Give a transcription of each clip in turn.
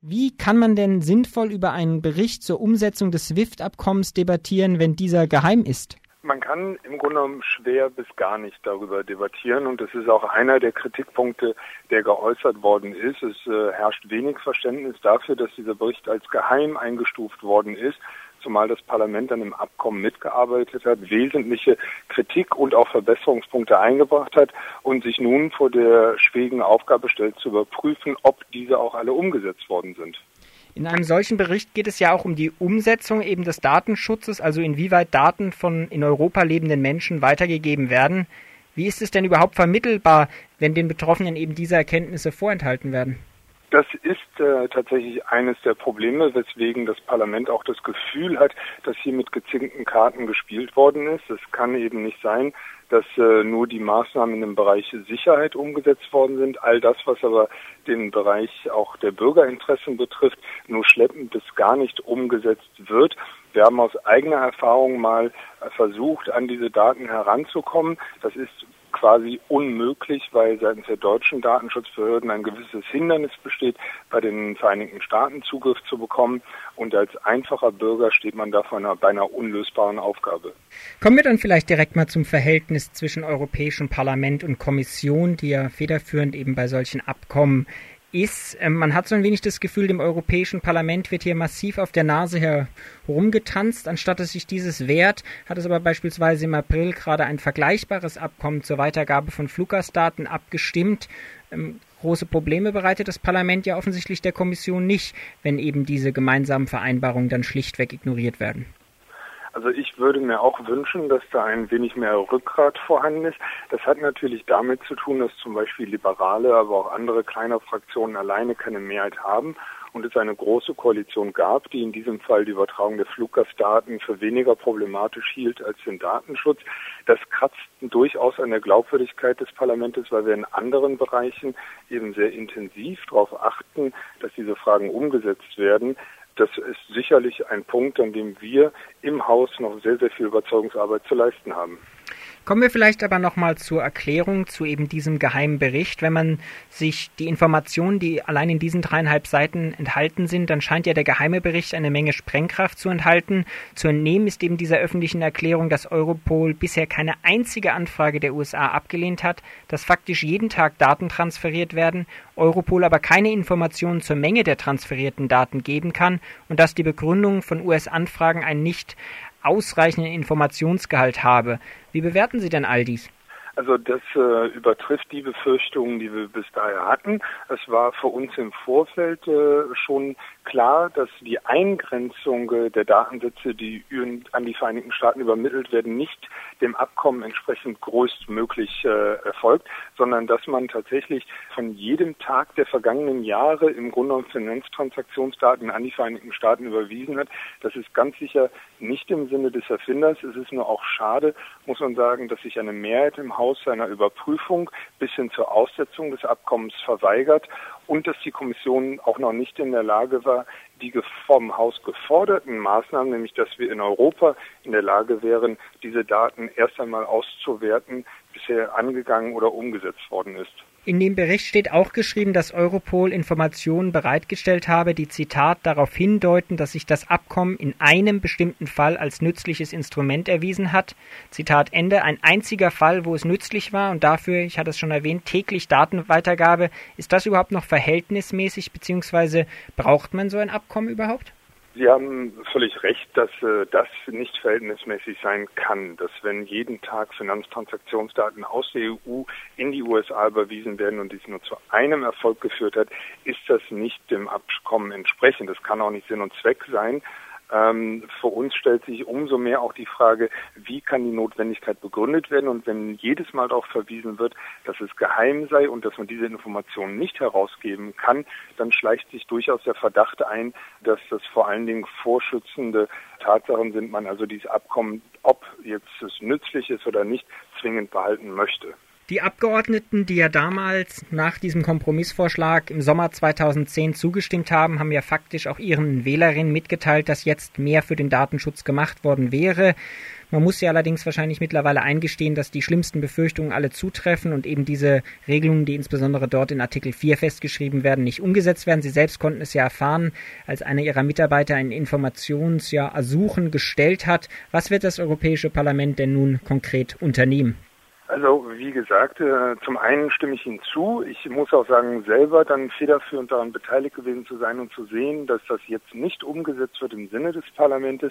Wie kann man denn sinnvoll über einen Bericht zur Umsetzung des SWIFT-Abkommens debattieren, wenn dieser geheim ist? Man kann im Grunde genommen schwer bis gar nicht darüber debattieren und das ist auch einer der Kritikpunkte, der geäußert worden ist. Es äh, herrscht wenig Verständnis dafür, dass dieser Bericht als geheim eingestuft worden ist zumal das Parlament dann im Abkommen mitgearbeitet hat, wesentliche Kritik und auch Verbesserungspunkte eingebracht hat und sich nun vor der schwierigen Aufgabe stellt, zu überprüfen, ob diese auch alle umgesetzt worden sind. In einem solchen Bericht geht es ja auch um die Umsetzung eben des Datenschutzes, also inwieweit Daten von in Europa lebenden Menschen weitergegeben werden. Wie ist es denn überhaupt vermittelbar, wenn den Betroffenen eben diese Erkenntnisse vorenthalten werden? Das ist äh, tatsächlich eines der Probleme, weswegen das Parlament auch das Gefühl hat, dass hier mit gezinkten Karten gespielt worden ist. Es kann eben nicht sein, dass äh, nur die Maßnahmen im Bereich Sicherheit umgesetzt worden sind. All das, was aber den Bereich auch der Bürgerinteressen betrifft, nur schleppend bis gar nicht umgesetzt wird. Wir haben aus eigener Erfahrung mal versucht, an diese Daten heranzukommen. Das ist quasi unmöglich, weil seitens der deutschen Datenschutzbehörden ein gewisses Hindernis besteht, bei den Vereinigten Staaten Zugriff zu bekommen. Und als einfacher Bürger steht man da vor einer beinahe unlösbaren Aufgabe. Kommen wir dann vielleicht direkt mal zum Verhältnis zwischen Europäischem Parlament und Kommission, die ja federführend eben bei solchen Abkommen ist, ähm, man hat so ein wenig das Gefühl, dem Europäischen Parlament wird hier massiv auf der Nase herumgetanzt, anstatt dass sich dieses wehrt, hat es aber beispielsweise im April gerade ein vergleichbares Abkommen zur Weitergabe von Fluggastdaten abgestimmt. Ähm, große Probleme bereitet das Parlament ja offensichtlich der Kommission nicht, wenn eben diese gemeinsamen Vereinbarungen dann schlichtweg ignoriert werden. Also ich würde mir auch wünschen, dass da ein wenig mehr Rückgrat vorhanden ist. Das hat natürlich damit zu tun, dass zum Beispiel Liberale, aber auch andere kleine Fraktionen alleine keine Mehrheit haben und es eine große Koalition gab, die in diesem Fall die Übertragung der Fluggastdaten für weniger problematisch hielt als den Datenschutz. Das kratzt durchaus an der Glaubwürdigkeit des Parlaments, weil wir in anderen Bereichen eben sehr intensiv darauf achten, dass diese Fragen umgesetzt werden das ist sicherlich ein Punkt, an dem wir im Haus noch sehr, sehr viel Überzeugungsarbeit zu leisten haben. Kommen wir vielleicht aber nochmal zur Erklärung zu eben diesem geheimen Bericht. Wenn man sich die Informationen, die allein in diesen dreieinhalb Seiten enthalten sind, dann scheint ja der geheime Bericht eine Menge Sprengkraft zu enthalten. Zu entnehmen ist eben dieser öffentlichen Erklärung, dass Europol bisher keine einzige Anfrage der USA abgelehnt hat, dass faktisch jeden Tag Daten transferiert werden, Europol aber keine Informationen zur Menge der transferierten Daten geben kann und dass die Begründung von US-Anfragen ein nicht ausreichenden Informationsgehalt habe. Wie bewerten Sie denn all dies? Also das äh, übertrifft die Befürchtungen, die wir bis dahin hatten. Es war für uns im Vorfeld äh, schon klar, dass die Eingrenzung äh, der Datensätze, die an die Vereinigten Staaten übermittelt werden, nicht dem Abkommen entsprechend größtmöglich äh, erfolgt, sondern dass man tatsächlich von jedem Tag der vergangenen Jahre im Grunde genommen Finanztransaktionsdaten an die Vereinigten Staaten überwiesen hat. Das ist ganz sicher nicht im Sinne des Erfinders. Es ist nur auch schade, muss man sagen, dass sich eine Mehrheit im Haus Haus seiner Überprüfung bis hin zur Aussetzung des Abkommens verweigert und dass die Kommission auch noch nicht in der Lage war, die vom Haus geforderten Maßnahmen, nämlich dass wir in Europa in der Lage wären, diese Daten erst einmal auszuwerten, bisher angegangen oder umgesetzt worden ist. In dem Bericht steht auch geschrieben, dass Europol Informationen bereitgestellt habe, die Zitat darauf hindeuten, dass sich das Abkommen in einem bestimmten Fall als nützliches Instrument erwiesen hat. Zitat Ende. Ein einziger Fall, wo es nützlich war und dafür, ich hatte es schon erwähnt, täglich Datenweitergabe. Ist das überhaupt noch verhältnismäßig, beziehungsweise braucht man so ein Abkommen überhaupt? Sie haben völlig recht, dass äh, das nicht verhältnismäßig sein kann, dass wenn jeden Tag Finanztransaktionsdaten aus der EU in die USA überwiesen werden und dies nur zu einem Erfolg geführt hat, ist das nicht dem Abkommen entsprechend. Das kann auch nicht Sinn und Zweck sein. Ähm, für uns stellt sich umso mehr auch die Frage, wie kann die Notwendigkeit begründet werden und wenn jedes Mal darauf verwiesen wird, dass es geheim sei und dass man diese Informationen nicht herausgeben kann, dann schleicht sich durchaus der Verdacht ein, dass das vor allen Dingen vorschützende Tatsachen sind, man also dieses Abkommen, ob jetzt es nützlich ist oder nicht, zwingend behalten möchte. Die Abgeordneten, die ja damals nach diesem Kompromissvorschlag im Sommer 2010 zugestimmt haben, haben ja faktisch auch ihren Wählerinnen mitgeteilt, dass jetzt mehr für den Datenschutz gemacht worden wäre. Man muss ja allerdings wahrscheinlich mittlerweile eingestehen, dass die schlimmsten Befürchtungen alle zutreffen und eben diese Regelungen, die insbesondere dort in Artikel 4 festgeschrieben werden, nicht umgesetzt werden. Sie selbst konnten es ja erfahren, als einer ihrer Mitarbeiter ein Informationsersuchen gestellt hat. Was wird das Europäische Parlament denn nun konkret unternehmen? Also wie gesagt, äh, zum einen stimme ich Ihnen zu. Ich muss auch sagen, selber dann federführend daran beteiligt gewesen zu sein und zu sehen, dass das jetzt nicht umgesetzt wird im Sinne des Parlaments.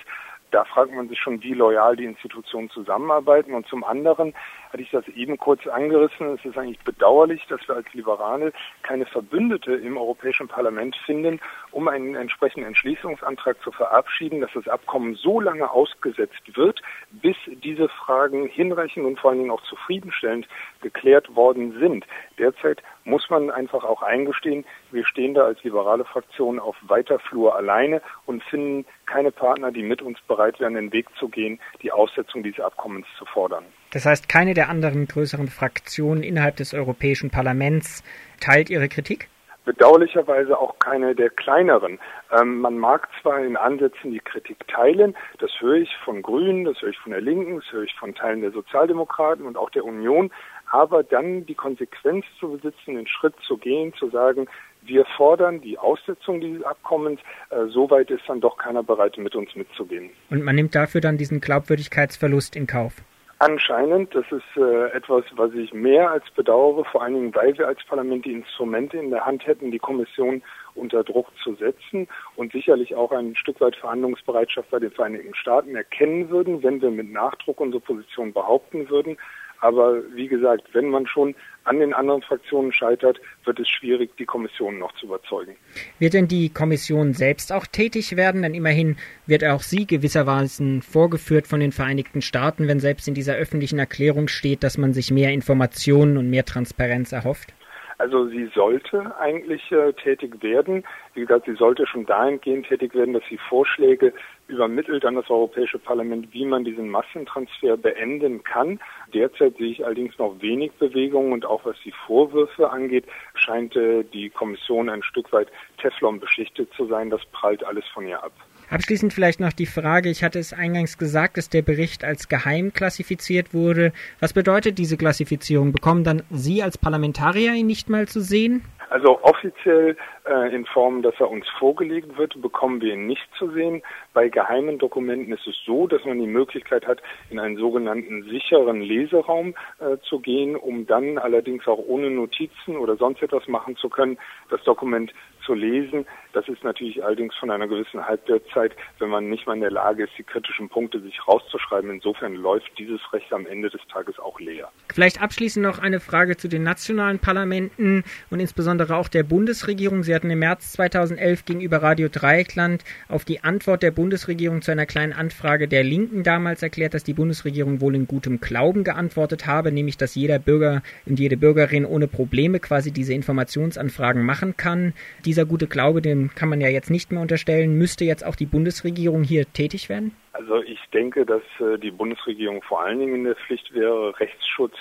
Da fragt man sich schon, wie loyal die Institutionen zusammenarbeiten. Und zum anderen hatte ich das eben kurz angerissen. Es ist eigentlich bedauerlich, dass wir als Liberale keine Verbündete im Europäischen Parlament finden, um einen entsprechenden Entschließungsantrag zu verabschieden, dass das Abkommen so lange ausgesetzt wird, bis diese Fragen hinreichend und vor allen Dingen auch zufriedenstellend geklärt worden sind. Derzeit muss man einfach auch eingestehen, wir stehen da als liberale Fraktion auf weiter Flur alleine und finden keine Partner, die mit uns bereit wären, den Weg zu gehen, die Aussetzung dieses Abkommens zu fordern. Das heißt, keine der anderen größeren Fraktionen innerhalb des Europäischen Parlaments teilt ihre Kritik? bedauerlicherweise auch keine der kleineren. Ähm, man mag zwar in Ansätzen die Kritik teilen, das höre ich von Grünen, das höre ich von der Linken, das höre ich von Teilen der Sozialdemokraten und auch der Union, aber dann die Konsequenz zu besitzen, den Schritt zu gehen, zu sagen, wir fordern die Aussetzung dieses Abkommens, äh, soweit ist dann doch keiner bereit, mit uns mitzugehen. Und man nimmt dafür dann diesen Glaubwürdigkeitsverlust in Kauf. Anscheinend, das ist äh, etwas, was ich mehr als bedauere, vor allen Dingen, weil wir als Parlament die Instrumente in der Hand hätten, die Kommission unter Druck zu setzen und sicherlich auch ein Stück weit Verhandlungsbereitschaft bei den Vereinigten Staaten erkennen würden, wenn wir mit Nachdruck unsere Position behaupten würden. Aber wie gesagt, wenn man schon an den anderen Fraktionen scheitert, wird es schwierig, die Kommission noch zu überzeugen. Wird denn die Kommission selbst auch tätig werden? Denn immerhin wird auch sie gewissermaßen vorgeführt von den Vereinigten Staaten, wenn selbst in dieser öffentlichen Erklärung steht, dass man sich mehr Informationen und mehr Transparenz erhofft? Also sie sollte eigentlich äh, tätig werden. Wie gesagt, sie sollte schon dahingehend tätig werden, dass sie Vorschläge übermittelt an das Europäische Parlament, wie man diesen Massentransfer beenden kann. Derzeit sehe ich allerdings noch wenig Bewegung und auch was die Vorwürfe angeht, scheint äh, die Kommission ein Stück weit Teflon beschichtet zu sein. Das prallt alles von ihr ab. Abschließend vielleicht noch die Frage, ich hatte es eingangs gesagt, dass der Bericht als geheim klassifiziert wurde. Was bedeutet diese Klassifizierung? Bekommen dann Sie als Parlamentarier ihn nicht mal zu sehen? Also offiziell äh, in Form, dass er uns vorgelegt wird, bekommen wir ihn nicht zu sehen. Bei geheimen Dokumenten ist es so, dass man die Möglichkeit hat, in einen sogenannten sicheren Leseraum äh, zu gehen, um dann allerdings auch ohne Notizen oder sonst etwas machen zu können, das Dokument zu lesen. Das ist natürlich allerdings von einer gewissen Halbwertszeit, wenn man nicht mal in der Lage ist, die kritischen Punkte sich rauszuschreiben. Insofern läuft dieses Recht am Ende des Tages auch leer. Vielleicht abschließend noch eine Frage zu den nationalen Parlamenten und insbesondere auch der Bundesregierung. Sie hatten im März 2011 gegenüber Radio Dreieckland auf die Antwort der Bundesregierung zu einer kleinen Anfrage der Linken damals erklärt, dass die Bundesregierung wohl in gutem Glauben geantwortet habe, nämlich dass jeder Bürger und jede Bürgerin ohne Probleme quasi diese Informationsanfragen machen kann. Diese dieser gute Glaube, den kann man ja jetzt nicht mehr unterstellen. Müsste jetzt auch die Bundesregierung hier tätig werden? Also ich denke, dass äh, die Bundesregierung vor allen Dingen in der Pflicht wäre, Rechtsschutz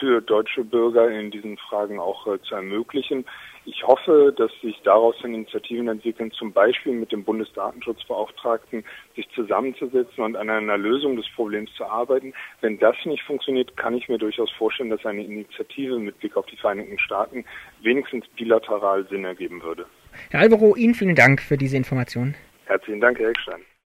für deutsche Bürger in diesen Fragen auch äh, zu ermöglichen. Ich hoffe, dass sich daraus Initiativen entwickeln, zum Beispiel mit dem Bundesdatenschutzbeauftragten sich zusammenzusetzen und an einer Lösung des Problems zu arbeiten. Wenn das nicht funktioniert, kann ich mir durchaus vorstellen, dass eine Initiative mit Blick auf die Vereinigten Staaten wenigstens bilateral Sinn ergeben würde. Herr Albero, Ihnen vielen Dank für diese Information. Herzlichen Dank, Herr Eckstein.